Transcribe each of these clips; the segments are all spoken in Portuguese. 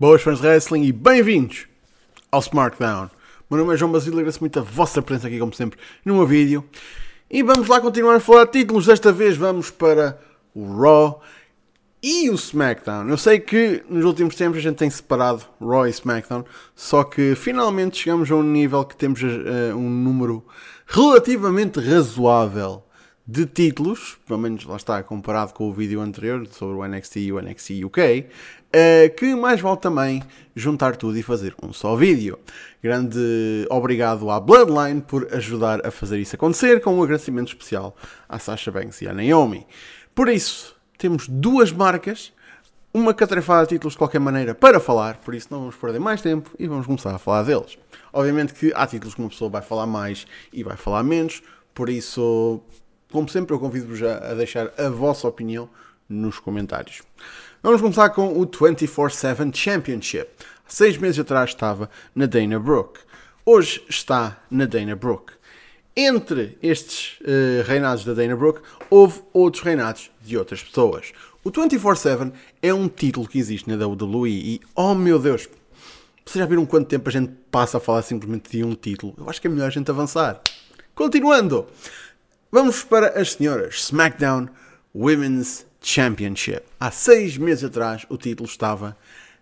Boas fãs de wrestling e bem-vindos ao SmackDown. Meu nome é João Basílio e agradeço muito a vossa presença aqui, como sempre, no meu vídeo. E vamos lá continuar a falar de títulos. Desta vez vamos para o Raw e o SmackDown. Eu sei que nos últimos tempos a gente tem separado Raw e SmackDown, só que finalmente chegamos a um nível que temos uh, um número relativamente razoável de títulos, pelo menos lá está comparado com o vídeo anterior sobre o NXT e o NXT UK, uh, eh, que mais vale também juntar tudo e fazer um só vídeo. Grande obrigado à Bloodline por ajudar a fazer isso acontecer, com um agradecimento especial à Sasha Banks e à Naomi. Por isso, temos duas marcas, uma catrefada de títulos de qualquer maneira para falar, por isso não vamos perder mais tempo e vamos começar a falar deles. Obviamente que há títulos que uma pessoa vai falar mais e vai falar menos, por isso como sempre, eu convido-vos a deixar a vossa opinião nos comentários. Vamos começar com o 24-7 Championship. Seis meses atrás estava na Dana Brooke. Hoje está na Dana Brooke. Entre estes uh, reinados da Dana Brooke, houve outros reinados de outras pessoas. O 24-7 é um título que existe na WWE e, oh meu Deus, vocês já viram quanto tempo a gente passa a falar simplesmente de um título? Eu acho que é melhor a gente avançar. Continuando, Vamos para as senhoras. SmackDown Women's Championship. Há seis meses atrás o título estava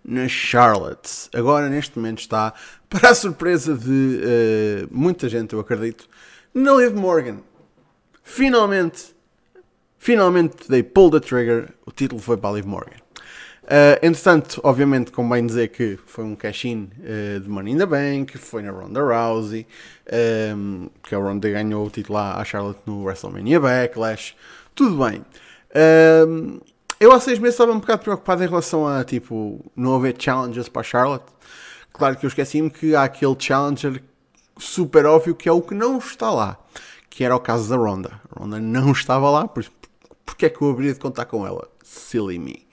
na Charlotte. Agora, neste momento, está, para a surpresa de uh, muita gente, eu acredito, na Liv Morgan. Finalmente, finalmente, they pulled the trigger. O título foi para a Liv Morgan. Uh, entretanto, obviamente, convém dizer que foi um cash-in uh, de Money in the Bank, foi na Ronda Rousey, um, ehm, que a Ronda ganhou o título à Charlotte no WrestleMania Backlash, tudo bem. Um, ehm, eu há seis meses estava um bocado preocupado em relação a, tipo, não haver challenges para a Charlotte. Claro que eu esqueci-me que há aquele challenger super óbvio que é o que não está lá, que era o caso da Ronda. A Ronda não estava lá, por, porque é que eu haveria de contar com ela? Silly me.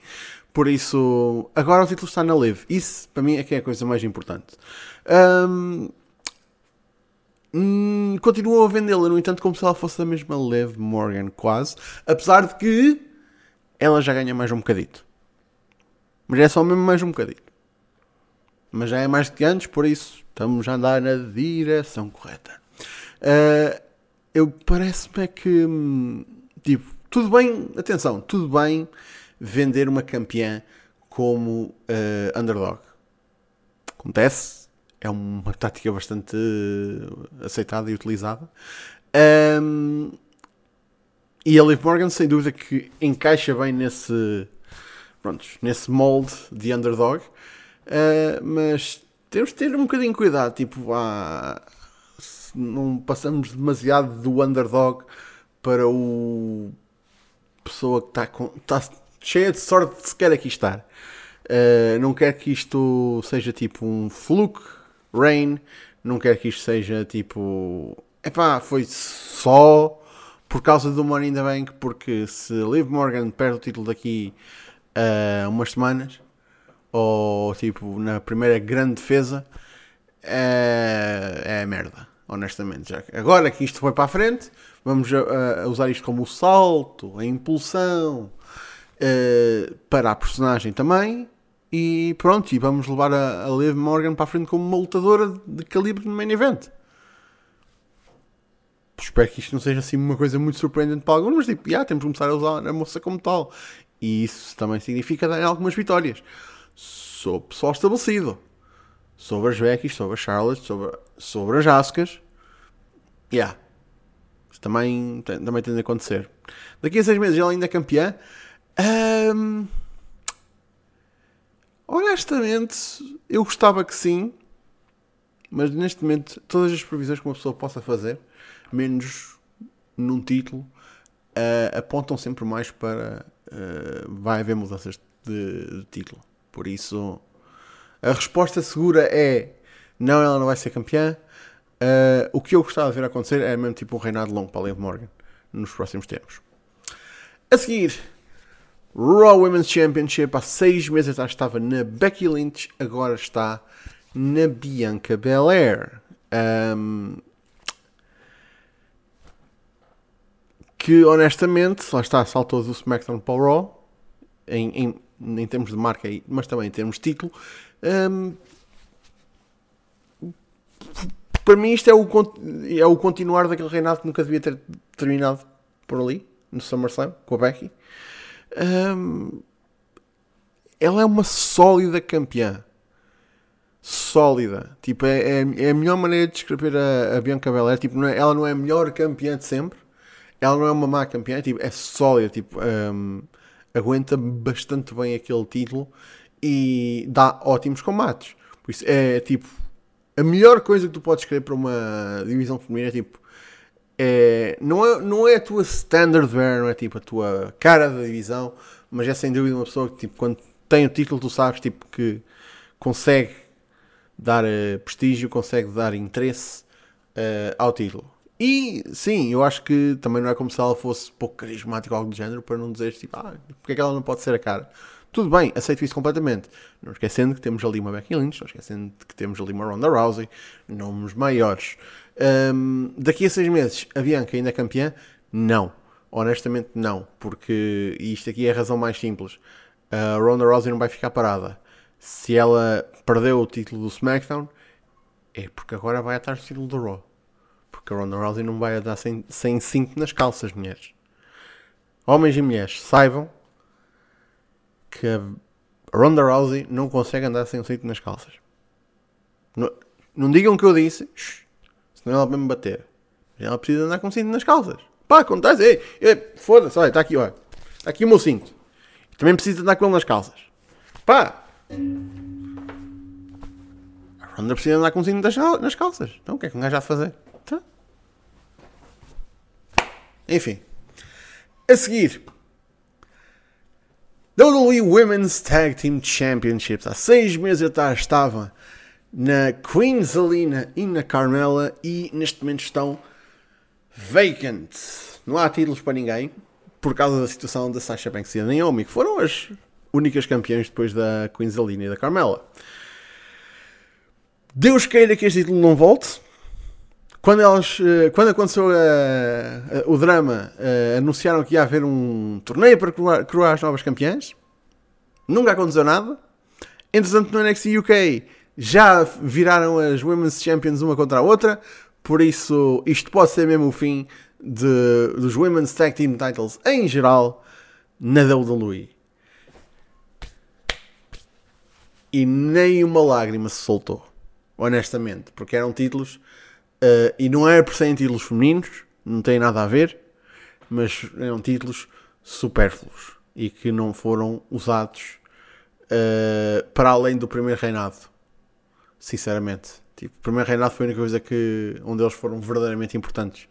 Por isso, agora o título está na Live. Isso, para mim, é que é a coisa mais importante. Um, hum, continuo a vendê-la, no entanto, como se ela fosse da mesma Liv Morgan, quase. Apesar de que ela já ganha mais um bocadito. Mas é só mesmo mais um bocadito. Mas já é mais do que antes, por isso estamos a andar na direção correta. Uh, eu parece-me que, hum, tipo, tudo bem, atenção, tudo bem vender uma campeã como uh, underdog. Acontece, é uma tática bastante aceitada e utilizada. Um, e a Liv Morgan, sem dúvida, que encaixa bem nesse, pronto, nesse molde de underdog, uh, mas temos de ter um bocadinho de cuidado. Tipo, ah, não passamos demasiado do underdog para o pessoa que está com. Tá, cheia de sorte sequer aqui estar. Uh, não quero que isto seja tipo um fluke rain, não quero que isto seja tipo. Epá, foi só por causa do Money in the Bank, porque se Liv Morgan perde o título daqui a uh, umas semanas, ou tipo na primeira grande defesa, é, é merda, honestamente. Já. Agora que isto foi para a frente, vamos a usar isto como o salto, a impulsão, uh, para a personagem também. E pronto, e vamos levar a, a Liv Morgan para a frente como uma lutadora de calibre no main event. Espero que isto não seja assim uma coisa muito surpreendente para alguns, mas tipo, yeah, temos que começar a usar a moça como tal. E isso também significa dar algumas vitórias. Sou pessoal estabelecido. Sobre as Becky, sobre a Charlotte, sobre, sobre as Ascas. Yeah. Isso também, também tem de acontecer. Daqui a seis meses ela ainda é campeã. Um, honestamente, eu gostava que sim, mas neste momento, todas as previsões que uma pessoa possa fazer, menos num título, uh, apontam sempre mais para uh, vai haver mudanças de, de, título. Por isso, a resposta segura é não, ela não vai ser campeã. Uh, o que eu gostava de ver acontecer é mesmo tipo um reinado longo para a Liv Morgan nos próximos tempos. A seguir, Raw Women's Championship há seis meses atrás estava na Becky Lynch, agora está na Bianca Belair. Um, que honestamente, lá está, saltou do SmackDown para o Raw, em, em, em termos de marca, mas também em termos de título, Um, para mim isto é o, é o continuar daquele reinado que nunca devia ter terminado por ali, no SummerSlam, com a Becky. Ela é uma sólida campeã. Sólida. Tipo, é, é, é a melhor maneira de descrever a, a Bianca Belair. Tipo, não é, ela não é a melhor campeã de sempre. Ela não é uma má campeã. Tipo, é sólida. Tipo, aguenta bastante bem aquele título e dá ótimos combates. Por isso, é tipo, a melhor coisa que tu podes escrever para uma divisão feminina é tipo, é, não, é, não é a tua standard bearer, não é tipo a tua cara da divisão, mas é sem dúvida uma pessoa que tipo, quando tem o título tu sabes tipo, que consegue dar uh, prestígio, consegue dar interesse uh, ao título. E sim, eu acho que também não é como se ela fosse pouco carismática ou algo do género para não dizer tipo, ah, porque é que ela não pode ser a cara? Tudo bem, aceito isso completamente. Não esquecendo que temos ali uma Becky Lynch, não esquecendo que temos ali uma Ronda Rousey, nomes maiores. Um, daqui a seis meses, a Bianca ainda é campeã? Não. Honestamente, não. Porque isto aqui é a razão mais simples. A Ronda Rousey não vai ficar parada. Se ela perdeu o título do SmackDown, é porque agora vai atrás do título do Raw. Porque a Ronda Rousey não vai andar sem, sem cinto nas calças, mulheres. Homens e mulheres, saibam que a Ronda Rousey não consegue andar sem um cinto nas calças. Não, não digam que eu disse, senão ela vai me bater. Ela precisa andar com um cinto nas calças. Pá, acontece. Ei, Foda-se, olha, está aqui, olha. Está aqui o meu cinto. Também precisa andar com ele nas calças. Pá! A Ronda precisa andar com um cinto nas calças. Então o que é que um gajo há de fazer? Tá? Enfim. A seguir, WWE Women's Tag Team Championships. Há seis meses atrás estava na Queen's Arena e na Carmela e neste momento estão vacant. Não há títulos para ninguém por causa da situação da Sasha Banks e da Naomi, que foram as únicas campeãs depois da Queen's Arena e da Carmela. Deus queira que este título não volte. Quando, elas, eh, quando aconteceu uh, uh, o drama, anunciaram que ia haver um torneio para coroar, coroar as novas campeãs. Nunca aconteceu nada. Entretanto, no NXT UK já viraram as Women's Champions uma contra a outra. Por isso, isto pode ser mesmo o fim de, dos Women's Tag Team Titles em geral na WWE. E nem uma lágrima se soltou, honestamente, porque eram títulos Uh, e não é por serem títulos femininos, não tem nada a ver, mas eram títulos supérfluos e que não foram usados uh, para além do primeiro reinado. Sinceramente, tipo, o primeiro reinado foi a única coisa que onde eles foram verdadeiramente importantes,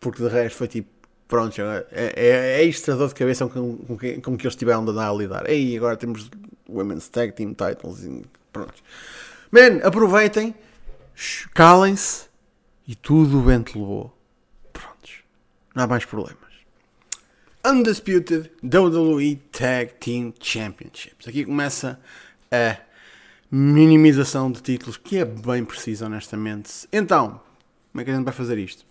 porque de resto foi tipo. Pronto, é, é, é extra dor de cabeça com, com, que, com que eles tiveram de andar a lidar. E agora temos Women's Tag Team Titles pronto. Man, aproveitem calem-se e tudo o vento levou. Prontos, não há mais problemas. Undisputed WWE Tag Team Championships. Aqui começa a minimização de títulos, que é bem preciso, honestamente. Então, como é que a gente vai fazer isto?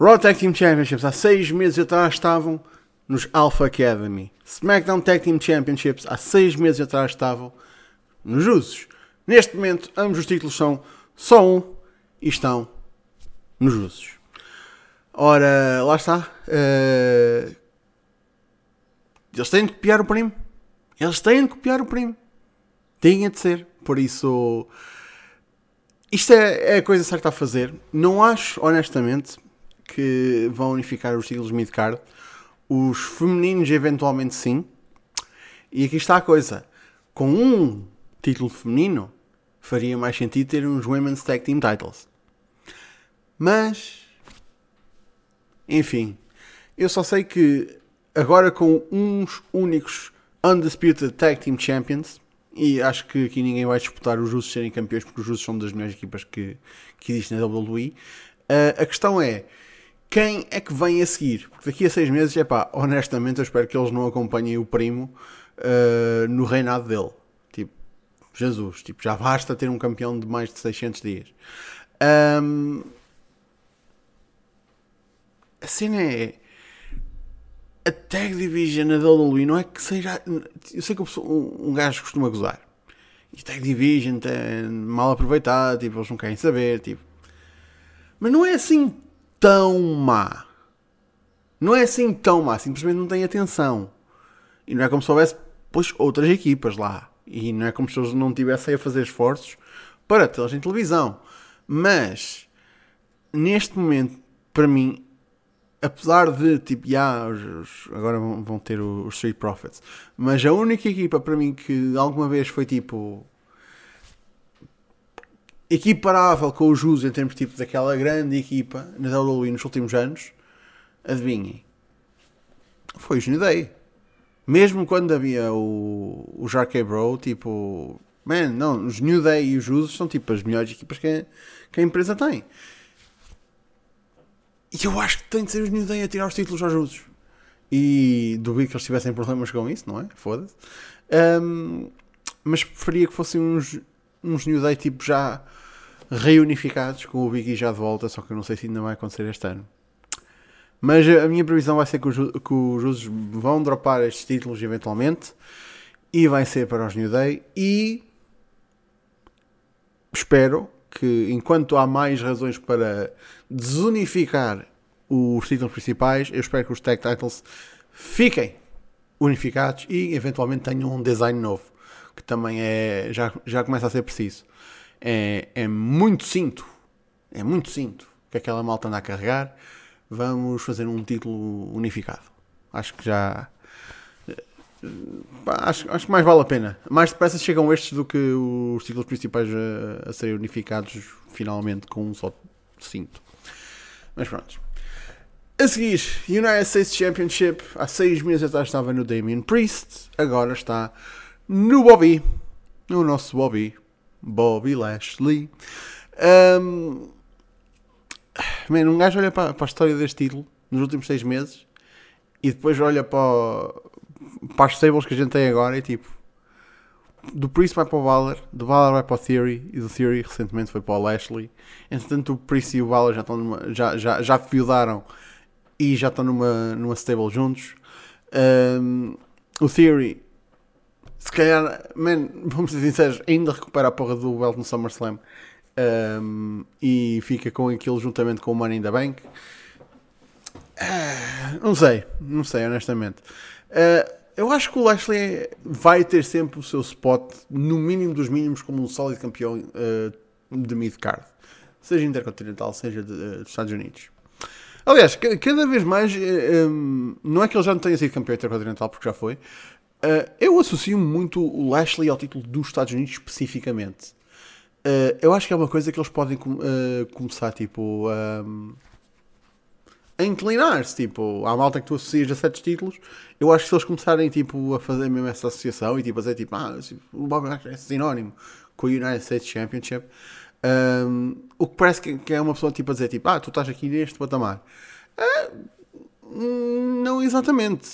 Raw Tag Team Championships há seis meses atrás estavam nos Alpha Academy. SmackDown Tag Team Championships há seis meses atrás estavam nos Usos. Neste momento, ambos os títulos são só um e estão nos russos. Ora, lá está. Uh, eles têm de copiar o primo. Eles têm de copiar o primo. Tinha de ser. Por isso, isto é, é a coisa certa a fazer. Não acho, honestamente, que vão unificar os títulos mid-card. Os femininos, eventualmente, sim. E aqui está a coisa. Com um título feminino, faria mais sentido ter uns Women's Tag Team Titles. Mas, enfim, eu só sei que agora com uns únicos Undisputed Tag Team Champions, e acho que aqui ninguém vai disputar os Justos serem campeões, porque os Justos são das melhores equipas que, que existem na WWE. Uh, a questão é quem é que vem a seguir? Porque daqui a seis meses, é pá, honestamente, eu espero que eles não acompanhem o primo uh, no reinado dele. Jesus, tipo, já basta ter um campeão de mais de 600 dias. Um, a cena é. a Tag Division na WWE não é que seja. Eu sei que um, gajo costuma gozar. E Tag Division mal aproveitado, tipo, eles não querem saber, tipo. Mas não é assim tão má. Não é assim tão má, simplesmente não tem atenção. E não é como se houvesse pois, outras equipas lá. E não é como se eles não estivessem a fazer esforços para tê-las em televisão. Mas, neste momento, para mim, apesar de, tipo, yeah, os, agora vão ter os Street Profits, mas a única equipa para mim que alguma vez foi tipo equiparável com os Jus em termos tipo daquela grande equipa na WWE nos últimos anos, adivinhem, foi os New Day. Mesmo quando havia o, o Jarkey Bro, tipo, man, não, os New Day e os Jus são tipo as melhores equipas que que a empresa tem. E eu acho que tem de ser os New Day a tirar os títulos aos Usos. E duvido que eles tivessem problemas com isso, não é? Foda-se. Um, mas preferia que fossem uns, uns New Day tipo já reunificados com o Biggie já de volta, só que eu não sei se ainda vai acontecer este ano. Mas a minha previsão vai ser que os, que os Usos vão dropar estes títulos eventualmente e vai ser para os New Day e espero que enquanto há mais razões para desunificar os títulos principais, eu espero que os tag titles fiquem unificados e eventualmente tenham um design novo, que também é já, já começa a ser preciso. É, é muito cinto, é muito cinto que aquela malta anda a carregar. Vamos fazer um título unificado. Acho que já acho, acho que mais vale a pena. Mais depressa chegam estes do que os títulos principais a, a serem unificados finalmente com um só cinto. Mas pronto. A seguir, United States Championship. Há seis meses atrás estava no Damien Priest. Agora está no Bobby. No nosso Bobby. Bobby Lashley. Um, man, um gajo olha para, para a história deste título nos últimos seis meses e depois olha para, para as stables que a gente tem agora e tipo do Priest vai para o Valor, do Valor vai para o Theory e do Theory recentemente foi para o Lashley. Entretanto, o Priest e o Valor já estão numa, já, já, já feudaram e já estão numa, numa stable juntos. Um, o Theory, se calhar, man, vamos ser sinceros, ainda recupera a porra do belt no SummerSlam um, e fica com aquilo juntamente com o Money in the Bank. Uh, não sei, não sei, honestamente. Uh, eu acho que o Lashley vai ter sempre o seu spot, no mínimo dos mínimos, como um sólido campeão uh, de mid-card. Seja intercontinental, seja de, dos Estados Unidos. Aliás, cada vez mais, um, não é que ele já não tenha sido campeão intercontinental, porque já foi. eu associo muito o Lashley ao título dos Estados Unidos especificamente. Eu acho que é uma coisa que eles podem com, começar, tipo... Um, a inclinar-se, tipo, à malta que tu associas a certos títulos, eu acho que se eles começarem, tipo, a fazer mesmo essa associação e, tipo, a dizer, tipo, ah, o Bob é sinónimo com o United States Championship, um, o que parece que, é uma pessoa, tipo, a dizer, tipo, ah, tu estás aqui neste patamar. Uh, não exatamente.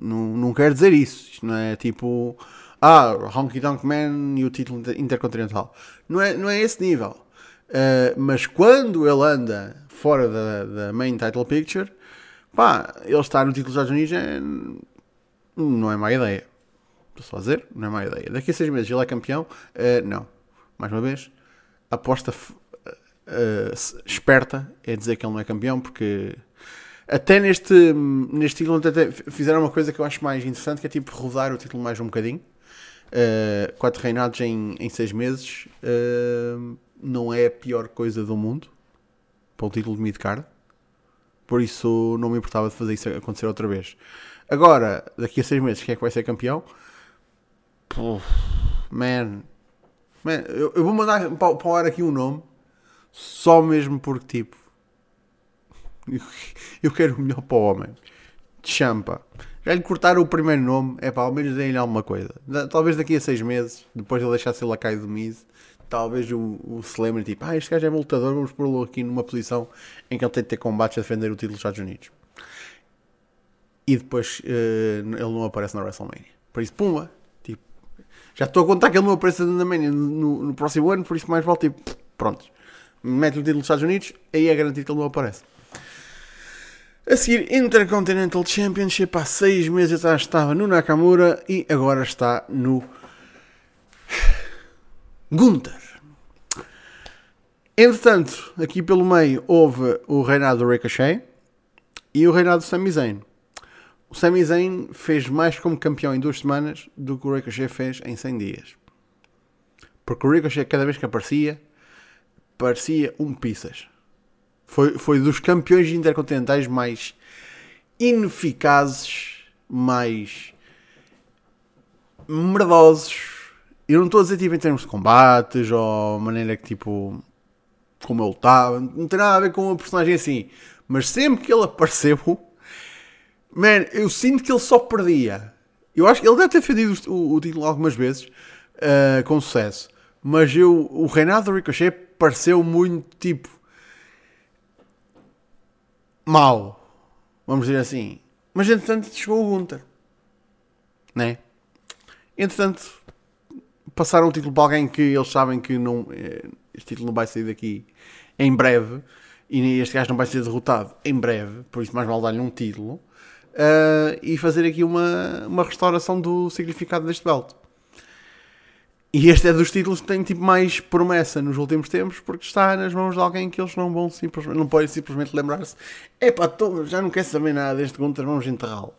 Não, não dizer isso. Isto não é, tipo, ah, Honky Tonk Man e o título intercontinental. Não é, não é esse nível. Uh, mas quando ele anda fora da, da main title picture, pá, ele estar no título dos Estados Unidos é, não é má ideia. Estou só a dizer, não é má ideia. Daqui a seis meses ele é campeão? Uh, não. Mais uma vez, aposta uh, esperta é dizer que ele não é campeão, porque até neste, neste título até fizeram uma coisa que eu acho mais interessante, que é tipo rodar o título mais um bocadinho. Uh, quatro reinados em, em seis meses uh, não é a pior coisa do mundo para o título de midcard. Por isso não me importava de fazer isso acontecer outra vez. Agora, daqui a seis meses, quem é que vai ser campeão? Puf, man. man eu, eu, vou mandar para, para o ar aqui um nome. Só mesmo porque, tipo. Eu quero o melhor para o homem. Champa. Já lhe cortaram o primeiro nome. É para ao menos deem-lhe alguma coisa. Talvez daqui a seis meses, depois de ele deixar ser lacaio do Miz, talvez o, o se lembre, tipo, ah, este gajo é lutador, vamos pô-lo aqui numa posição em que ele tem de ter combates a defender o título dos Estados Unidos. E depois uh, ele não aparece na WrestleMania. Por isso, pumba, tipo, já estou a contar que ele não aparece na Mania no, no, próximo ano, por isso mais vale, tipo, pronto, mete o título dos Estados Unidos, aí é garantido que ele não aparece. A seguir, Intercontinental Championship, há seis meses atrás estava no Nakamura e agora está no Gunther. Entretanto, aqui pelo meio houve o reinado do Ricochet e o reinado do Sami Zayn. O Sami Zayn fez mais como campeão em duas semanas do que o Ricochet fez em 100 dias. Porque o Ricochet, cada vez que aparecia, parecia um pizzas. Foi, foi dos campeões intercontinentais mais ineficazes, mais merdosos. Eu não estou a dizer tipo, em termos de combates ou maneira que tipo como ele estava, não tem nada a ver com a personagem assim. Mas sempre que ele apareceu, man, eu sinto que ele só perdia. Eu acho que ele deve ter defendido o, o título algumas vezes uh, com sucesso. Mas eu, o reinado do Ricochet pareceu muito tipo mau, vamos dizer assim. Mas entretanto chegou o Gunter, né? Entretanto, passaram o título para alguém que eles sabem que não, eh, este título não vai sair daqui em breve e este gajo não vai ser derrotado em breve, por isso mais vale dar-lhe um título uh, e fazer aqui uma, uma restauração do significado deste belt. E este é dos títulos que tem tipo mais promessa nos últimos tempos, porque está nas mãos de alguém que eles não vão simplesmente, não podem simplesmente lembrar-se: epá, tô, já não quer saber nada deste Gunter, vamos enterrá-lo.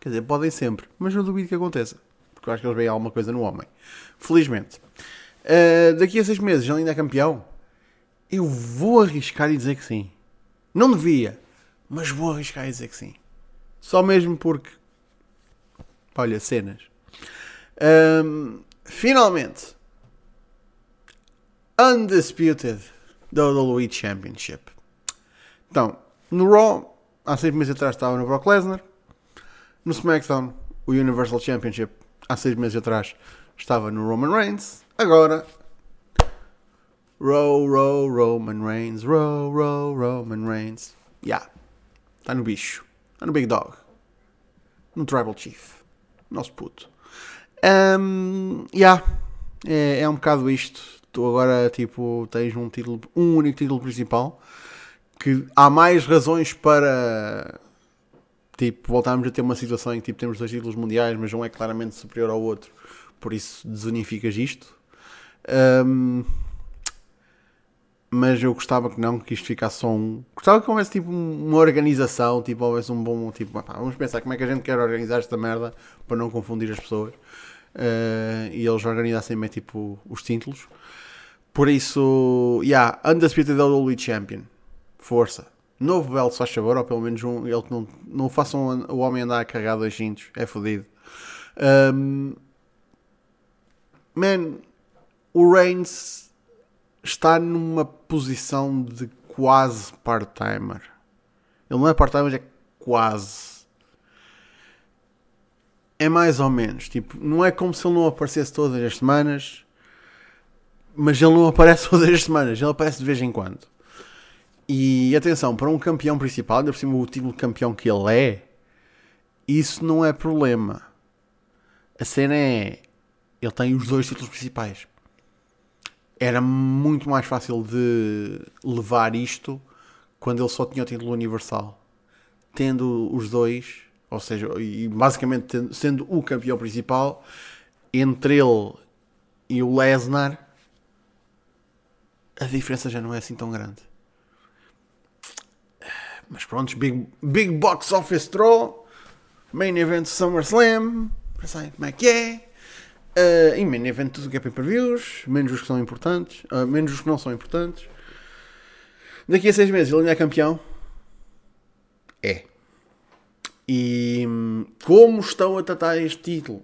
Quer dizer, podem sempre, mas eu duvido que aconteça, porque eu acho que eles veem alguma coisa no homem. Felizmente. Uh, daqui a seis meses ele ainda é campeão? Eu vou arriscar e dizer que sim. Não devia, mas vou arriscar e dizer que sim. Só mesmo porque. Olha, cenas. Um, finalmente, Undisputed WWE Championship. Então, no Raw, há seis meses atrás estava no Brock Lesnar. No SmackDown, o Universal Championship, há seis meses atrás estava no Roman Reigns. Agora, Row, row, Roman Reigns, row, row, Roman Reigns. Yeah, está no bicho, está no Big Dog, no Tribal Chief, nosso puto. Um, yeah, é, é um bocado isto. Tu agora, tipo, tens um título, um único título principal, que há mais razões para, tipo, voltarmos a ter uma situação em que, tipo, temos dois títulos mundiais, mas um é claramente superior ao outro, por isso desunificas isto. Um, mas eu gostava que não, que isto ficasse só um. Gostava que houvesse tipo uma organização, tipo, houvesse um bom. Tipo, vamos pensar como é que a gente quer organizar esta merda para não confundir as pessoas. Uh, e eles organizassem bem tipo os títulos. Por isso, yeah, Undisputed WWE Champion. Força. Novo belo, se faz favor, ou pelo menos um, ele não, não façam o homem andar a carregar dois cintos. É fodido. Um, man, o Reigns está numa posição de quase part-timer. Ele não é part-timer, é quase. É mais ou menos. Tipo, não é como se ele não aparecesse todas as semanas, mas ele não aparece todas as semanas, ele aparece de vez em quando. E atenção, para um campeão principal, ainda por cima o título de campeão que ele é, isso não é problema. A cena é. Ele tem os dois títulos principais era muito mais fácil de levar isto quando ele só tinha o título universal. Tendo os dois, ou seja, e basicamente sendo o campeão principal, entre ele e o Lesnar, a diferença já não é assim tão grande. Mas pronto, Big, big Box Office Draw, Main Event SummerSlam, pensei como é que é. Uh, em main event tudo o que é pay-per-views, menos os que são importantes, uh, menos os que não são importantes. Daqui a seis meses ele ainda é campeão? É. E como estão a tratar este título?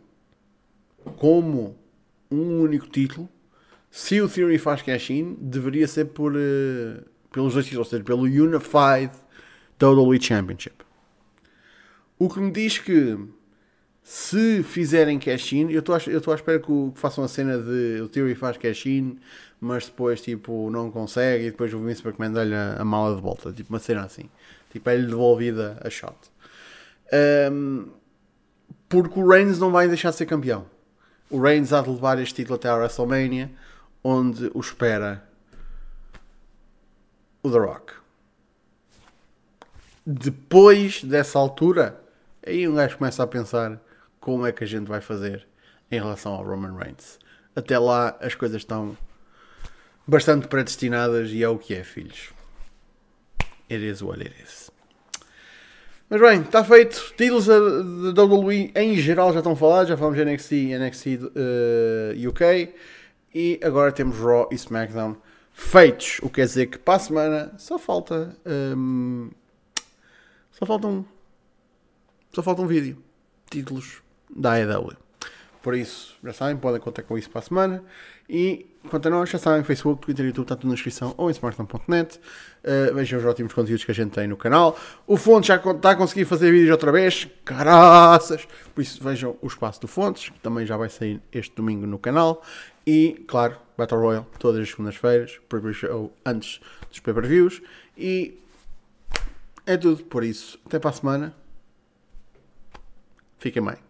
Como um único título, se o Theory faz cash-in, deveria ser por, uh, pelos dois títulos, ou seja, pelo Unified WWE Championship. O que me diz que se fizerem cash-in, eu estou à espera que, que, façam a cena de o Theory faz cash-in, mas depois tipo não consegue e depois o Vince McMahon dá-lhe a, a, mala de volta, tipo uma cena assim, tipo é-lhe devolvida a shot. Um, porque o Reigns não vai deixar de ser campeão. O Reigns há de levar este título até a WrestleMania, onde o espera o The Rock. depois dessa altura, aí um gajo começa a pensar como é que a gente vai fazer em relação ao Roman Reigns. Até lá as coisas estão bastante predestinadas e é o que é, filhos. It is what it is. Mas bem, está feito. Títulos da WWE em geral já estão falados. Já falamos de NXT e NXT uh, UK. E agora temos Raw e SmackDown feitos. O que quer dizer que para a semana só falta. Um, só falta um. Só falta um vídeo. Títulos da AEW. Por isso, já sabem, podem contar com isso para a semana. E quanto a nós, já sabem, Facebook, Twitter e YouTube, está tudo na descrição ou em smartphone.net. Uh, vejam os ótimos conteúdos que a gente tem no canal. O Fontes já está a conseguir fazer vídeos outra vez. Caraças! Por isso, vejam o espaço do Fontes, que também já vai sair este domingo no canal. E, claro, Battle Royale, todas as segundas-feiras, show antes dos pay-per-views. E é tudo por isso. Até para a semana. Fiquem bem.